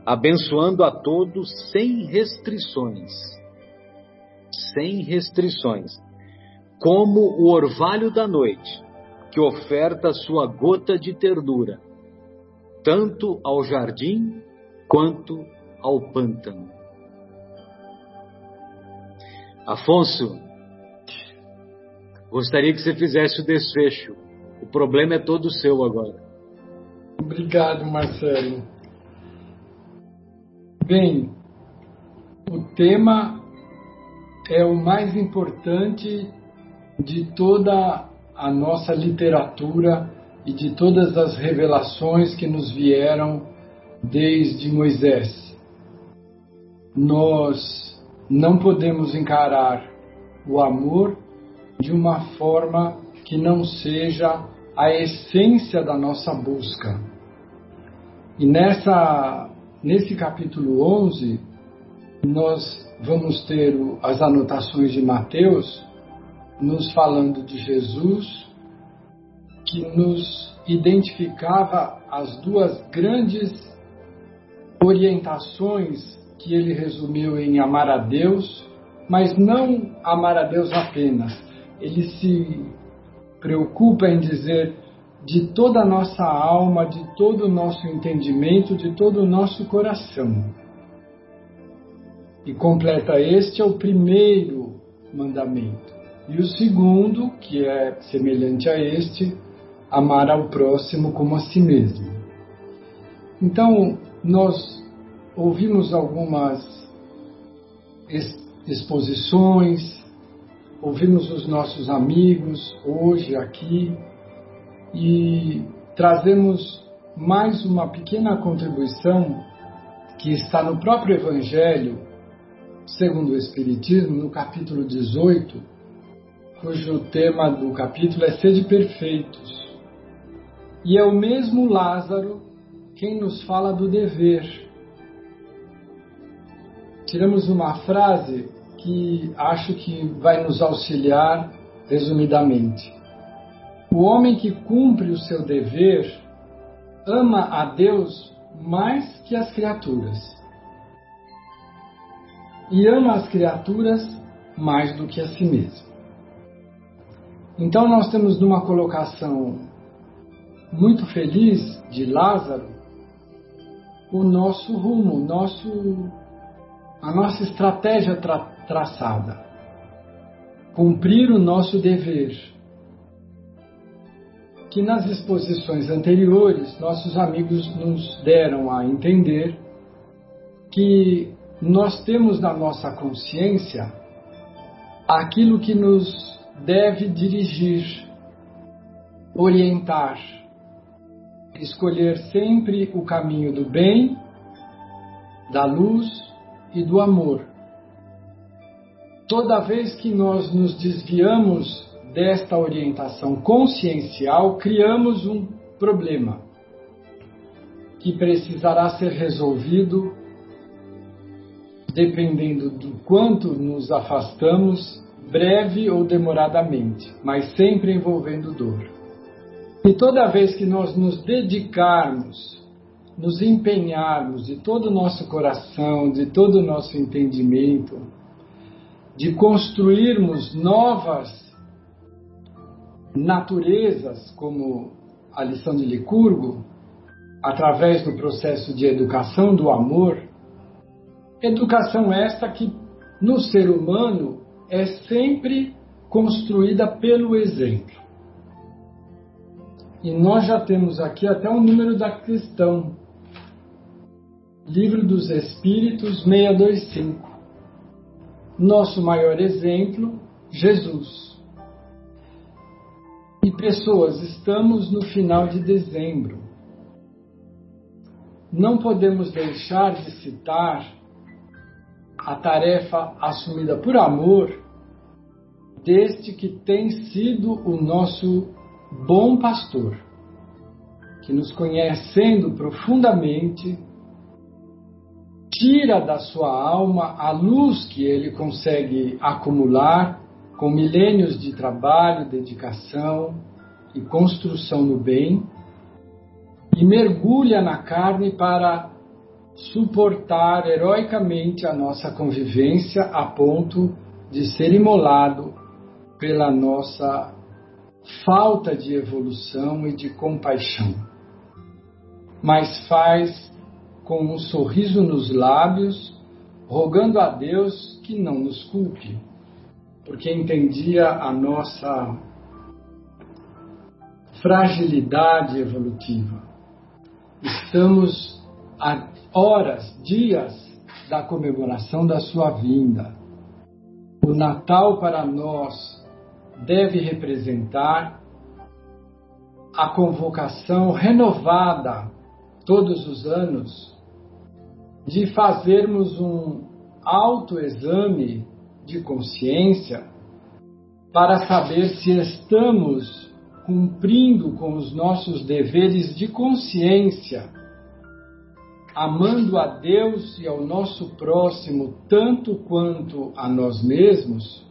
abençoando a todos sem restrições. Sem restrições. Como o orvalho da noite, que oferta sua gota de ternura, tanto ao jardim quanto ao pântano. Afonso, Gostaria que você fizesse o desfecho. O problema é todo seu agora. Obrigado, Marcelo. Bem, o tema é o mais importante de toda a nossa literatura e de todas as revelações que nos vieram desde Moisés. Nós não podemos encarar o amor de uma forma que não seja a essência da nossa busca. E nessa, nesse capítulo 11, nós vamos ter as anotações de Mateus nos falando de Jesus, que nos identificava as duas grandes orientações que ele resumiu em amar a Deus, mas não amar a Deus apenas. Ele se preocupa em dizer de toda a nossa alma, de todo o nosso entendimento, de todo o nosso coração. E completa este é o primeiro mandamento. E o segundo, que é semelhante a este, amar ao próximo como a si mesmo. Então, nós ouvimos algumas exposições, ouvimos os nossos amigos hoje aqui e trazemos mais uma pequena contribuição que está no próprio Evangelho, segundo o Espiritismo, no capítulo 18, cujo tema do capítulo é Sede Perfeitos. E é o mesmo Lázaro quem nos fala do dever. Tiramos uma frase que acho que vai nos auxiliar resumidamente. O homem que cumpre o seu dever ama a Deus mais que as criaturas. E ama as criaturas mais do que a si mesmo. Então nós temos numa colocação muito feliz de Lázaro o nosso rumo, nosso, a nossa estratégia tra traçada. Cumprir o nosso dever. Que nas exposições anteriores, nossos amigos nos deram a entender que nós temos na nossa consciência aquilo que nos deve dirigir, orientar, escolher sempre o caminho do bem, da luz e do amor. Toda vez que nós nos desviamos desta orientação consciencial, criamos um problema que precisará ser resolvido dependendo do quanto nos afastamos, breve ou demoradamente, mas sempre envolvendo dor. E toda vez que nós nos dedicarmos, nos empenharmos de todo o nosso coração, de todo o nosso entendimento, de construirmos novas naturezas, como a lição de Licurgo, através do processo de educação do amor, educação esta que no ser humano é sempre construída pelo exemplo. E nós já temos aqui até o número da questão. Livro dos Espíritos 625. Nosso maior exemplo, Jesus. E pessoas, estamos no final de dezembro. Não podemos deixar de citar a tarefa assumida por amor deste que tem sido o nosso bom pastor, que nos conhecendo profundamente, tira da sua alma a luz que ele consegue acumular com milênios de trabalho, dedicação e construção no bem, e mergulha na carne para suportar heroicamente a nossa convivência a ponto de ser imolado pela nossa falta de evolução e de compaixão, mas faz com um sorriso nos lábios, rogando a Deus que não nos culpe, porque entendia a nossa fragilidade evolutiva. Estamos a horas, dias da comemoração da sua vinda. O Natal para nós deve representar a convocação renovada todos os anos de fazermos um autoexame de consciência para saber se estamos cumprindo com os nossos deveres de consciência, amando a Deus e ao nosso próximo tanto quanto a nós mesmos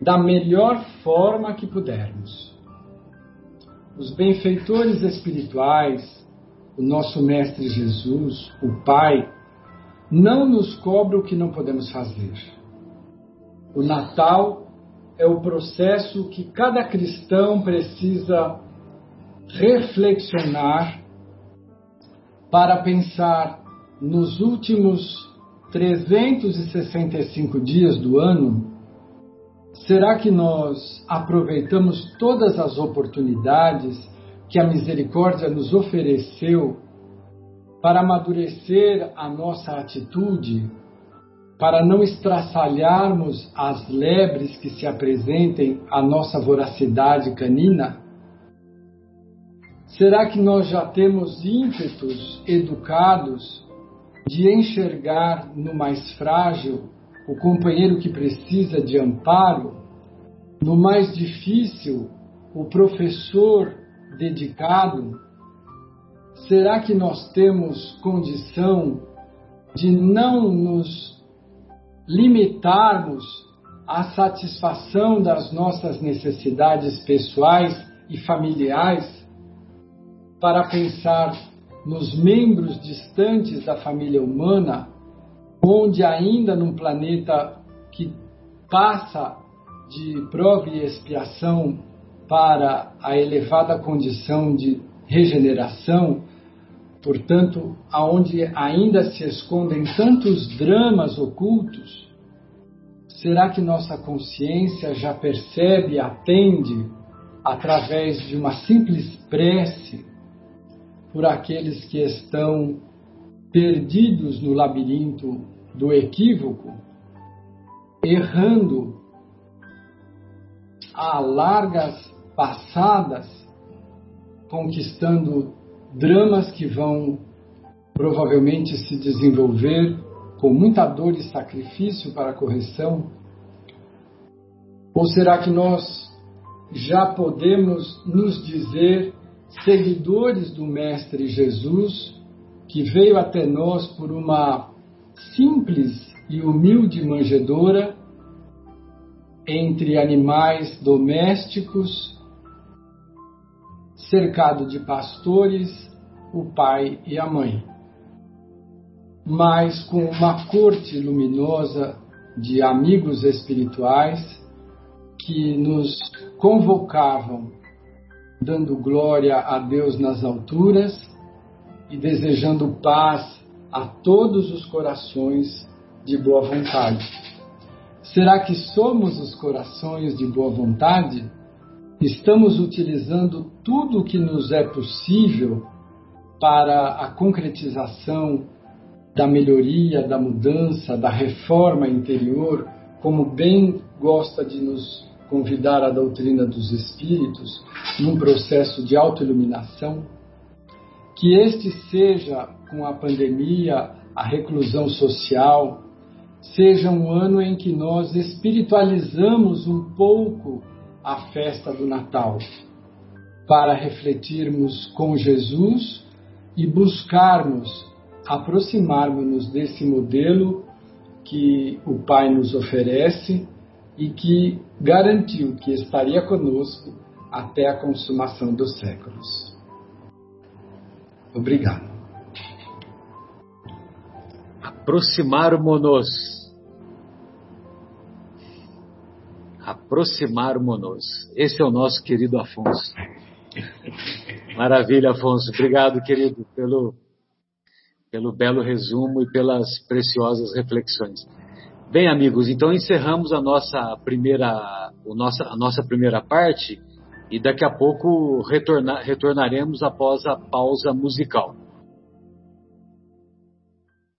da melhor forma que pudermos. os benfeitores espirituais, o nosso Mestre Jesus, o Pai, não nos cobra o que não podemos fazer. O Natal é o processo que cada cristão precisa reflexionar para pensar nos últimos 365 dias do ano, será que nós aproveitamos todas as oportunidades que a misericórdia nos ofereceu para amadurecer a nossa atitude, para não estraçalharmos as lebres que se apresentem à nossa voracidade canina? Será que nós já temos ímpetos educados de enxergar no mais frágil o companheiro que precisa de amparo, no mais difícil o professor dedicado? Será que nós temos condição de não nos limitarmos à satisfação das nossas necessidades pessoais e familiares? para pensar nos membros distantes da família humana, onde ainda num planeta que passa de prova e expiação para a elevada condição de regeneração, portanto, aonde ainda se escondem tantos dramas ocultos, será que nossa consciência já percebe, atende através de uma simples prece por aqueles que estão perdidos no labirinto do equívoco, errando a largas passadas, conquistando dramas que vão provavelmente se desenvolver com muita dor e sacrifício para a correção? Ou será que nós já podemos nos dizer seguidores do Mestre Jesus, que veio até nós por uma simples e humilde manjedoura entre animais domésticos, cercado de pastores, o pai e a mãe, mas com uma corte luminosa de amigos espirituais que nos convocavam dando glória a Deus nas alturas e desejando paz a todos os corações de boa vontade. Será que somos os corações de boa vontade? Estamos utilizando tudo o que nos é possível para a concretização da melhoria, da mudança, da reforma interior, como bem gosta de nos convidar a doutrina dos espíritos num processo de autoiluminação, que este seja, com a pandemia, a reclusão social, seja um ano em que nós espiritualizamos um pouco a festa do Natal, para refletirmos com Jesus e buscarmos aproximarmos-nos desse modelo que o Pai nos oferece e que garantiu que estaria conosco até a consumação dos séculos. Obrigado. Aproximar-nos. Aproximar-nos. Esse é o nosso querido Afonso. Maravilha, Afonso. Obrigado, querido, pelo, pelo belo resumo e pelas preciosas reflexões. Bem, amigos, então encerramos a nossa primeira, a nossa, a nossa primeira parte e daqui a pouco retorna, retornaremos após a pausa musical.